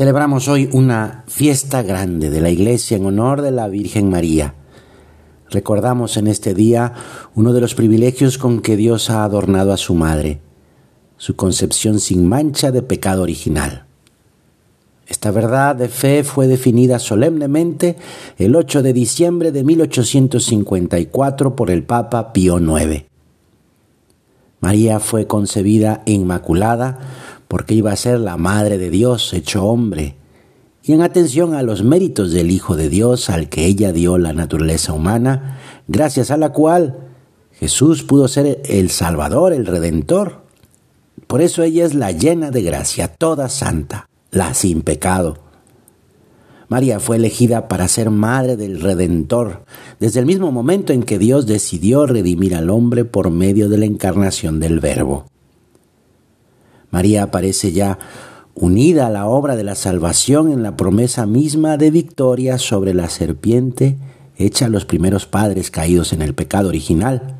Celebramos hoy una fiesta grande de la Iglesia en honor de la Virgen María. Recordamos en este día uno de los privilegios con que Dios ha adornado a su Madre, su concepción sin mancha de pecado original. Esta verdad de fe fue definida solemnemente el 8 de diciembre de 1854 por el Papa Pío IX. María fue concebida inmaculada porque iba a ser la Madre de Dios hecho hombre, y en atención a los méritos del Hijo de Dios al que ella dio la naturaleza humana, gracias a la cual Jesús pudo ser el Salvador, el Redentor. Por eso ella es la llena de gracia, toda santa, la sin pecado. María fue elegida para ser madre del Redentor, desde el mismo momento en que Dios decidió redimir al hombre por medio de la encarnación del Verbo. María aparece ya unida a la obra de la salvación en la promesa misma de victoria sobre la serpiente hecha a los primeros padres caídos en el pecado original.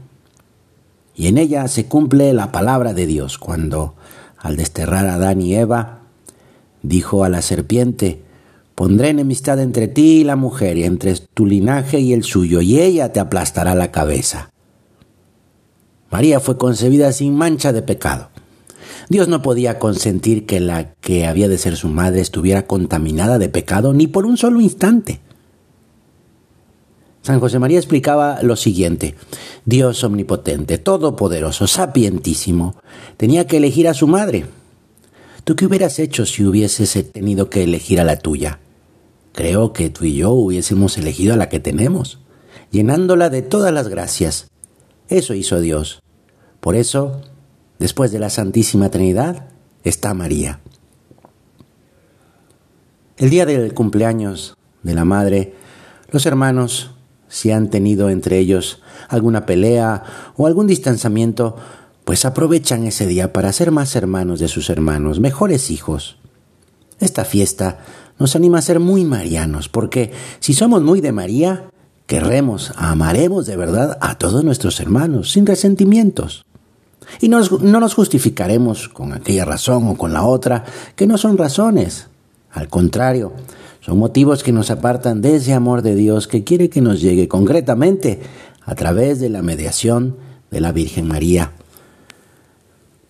Y en ella se cumple la palabra de Dios cuando, al desterrar a Adán y Eva, dijo a la serpiente, Pondré enemistad entre ti y la mujer, y entre tu linaje y el suyo, y ella te aplastará la cabeza. María fue concebida sin mancha de pecado. Dios no podía consentir que la que había de ser su madre estuviera contaminada de pecado ni por un solo instante. San José María explicaba lo siguiente, Dios omnipotente, todopoderoso, sapientísimo, tenía que elegir a su madre. ¿Tú qué hubieras hecho si hubieses tenido que elegir a la tuya? Creo que tú y yo hubiésemos elegido a la que tenemos, llenándola de todas las gracias. Eso hizo Dios. Por eso Después de la Santísima Trinidad está María. El día del cumpleaños de la Madre, los hermanos, si han tenido entre ellos alguna pelea o algún distanciamiento, pues aprovechan ese día para ser más hermanos de sus hermanos, mejores hijos. Esta fiesta nos anima a ser muy marianos, porque si somos muy de María, querremos, amaremos de verdad a todos nuestros hermanos, sin resentimientos. Y no nos justificaremos con aquella razón o con la otra, que no son razones. Al contrario, son motivos que nos apartan de ese amor de Dios que quiere que nos llegue concretamente a través de la mediación de la Virgen María.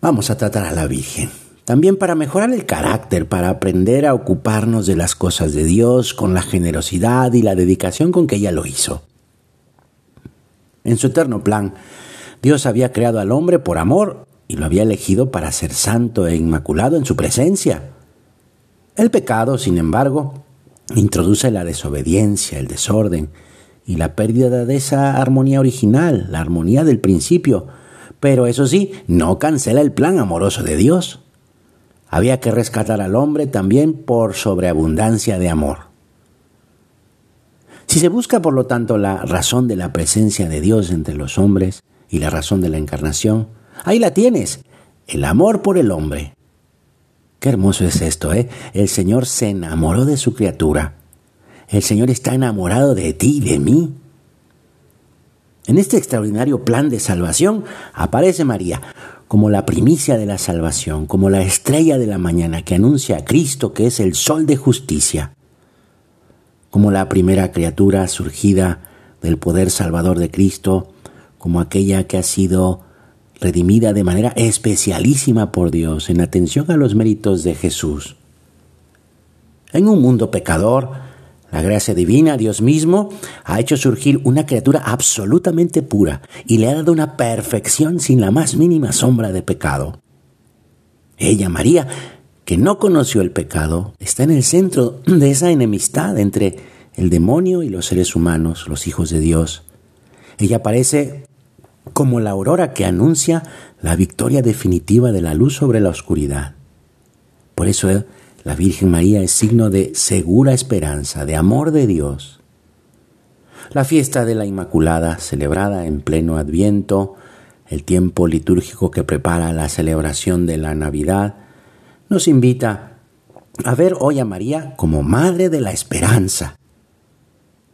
Vamos a tratar a la Virgen. También para mejorar el carácter, para aprender a ocuparnos de las cosas de Dios con la generosidad y la dedicación con que ella lo hizo. En su eterno plan, Dios había creado al hombre por amor y lo había elegido para ser santo e inmaculado en su presencia. El pecado, sin embargo, introduce la desobediencia, el desorden y la pérdida de esa armonía original, la armonía del principio, pero eso sí, no cancela el plan amoroso de Dios. Había que rescatar al hombre también por sobreabundancia de amor. Si se busca, por lo tanto, la razón de la presencia de Dios entre los hombres, y la razón de la encarnación, ahí la tienes, el amor por el hombre. Qué hermoso es esto, ¿eh? El Señor se enamoró de su criatura. El Señor está enamorado de ti y de mí. En este extraordinario plan de salvación aparece María como la primicia de la salvación, como la estrella de la mañana que anuncia a Cristo que es el sol de justicia, como la primera criatura surgida del poder salvador de Cristo, como aquella que ha sido redimida de manera especialísima por Dios en atención a los méritos de Jesús. En un mundo pecador, la gracia divina, Dios mismo, ha hecho surgir una criatura absolutamente pura y le ha dado una perfección sin la más mínima sombra de pecado. Ella, María, que no conoció el pecado, está en el centro de esa enemistad entre el demonio y los seres humanos, los hijos de Dios. Ella parece como la aurora que anuncia la victoria definitiva de la luz sobre la oscuridad. Por eso la Virgen María es signo de segura esperanza, de amor de Dios. La fiesta de la Inmaculada, celebrada en pleno Adviento, el tiempo litúrgico que prepara la celebración de la Navidad, nos invita a ver hoy a María como Madre de la Esperanza.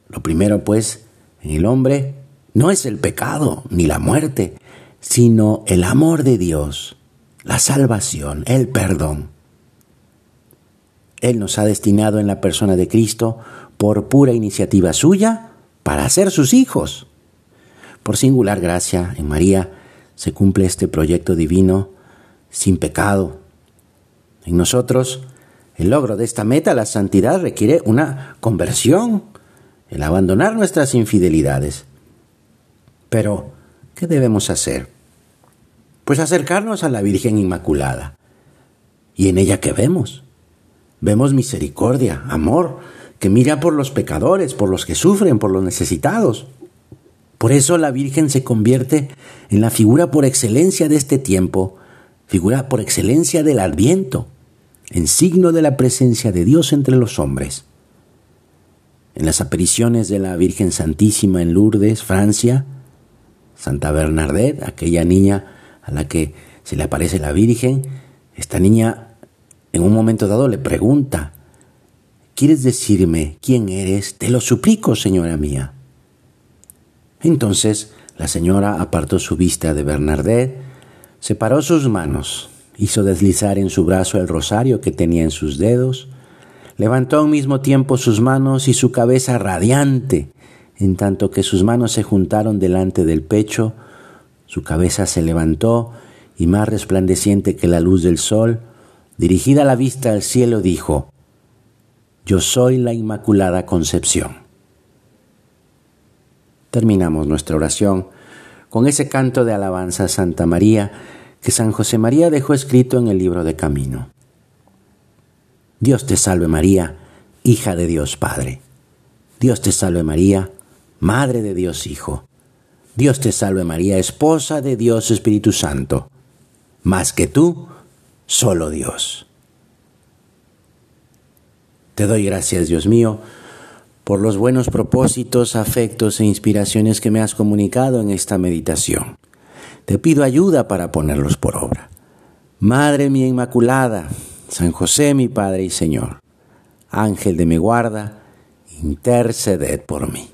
Lo primero, pues, en el hombre no es el pecado ni la muerte, sino el amor de Dios, la salvación, el perdón. Él nos ha destinado en la persona de Cristo, por pura iniciativa suya, para ser sus hijos. Por singular gracia en María se cumple este proyecto divino sin pecado. En nosotros, el logro de esta meta, la santidad, requiere una conversión, el abandonar nuestras infidelidades. Pero, ¿qué debemos hacer? Pues acercarnos a la Virgen Inmaculada. ¿Y en ella qué vemos? Vemos misericordia, amor, que mira por los pecadores, por los que sufren, por los necesitados. Por eso la Virgen se convierte en la figura por excelencia de este tiempo, figura por excelencia del Adviento, en signo de la presencia de Dios entre los hombres. En las apariciones de la Virgen Santísima en Lourdes, Francia, Santa Bernadette, aquella niña a la que se le aparece la Virgen, esta niña en un momento dado le pregunta, ¿quieres decirme quién eres? Te lo suplico, señora mía. Entonces la señora apartó su vista de Bernadette, separó sus manos, hizo deslizar en su brazo el rosario que tenía en sus dedos, levantó al mismo tiempo sus manos y su cabeza radiante, en tanto que sus manos se juntaron delante del pecho, su cabeza se levantó y más resplandeciente que la luz del sol, dirigida la vista al cielo, dijo, Yo soy la Inmaculada Concepción. Terminamos nuestra oración con ese canto de alabanza a Santa María que San José María dejó escrito en el libro de Camino. Dios te salve María, hija de Dios Padre. Dios te salve María, Madre de Dios Hijo. Dios te salve María, esposa de Dios Espíritu Santo. Más que tú, solo Dios. Te doy gracias, Dios mío, por los buenos propósitos, afectos e inspiraciones que me has comunicado en esta meditación. Te pido ayuda para ponerlos por obra. Madre mía Inmaculada, San José mi Padre y Señor, Ángel de mi guarda, interceded por mí.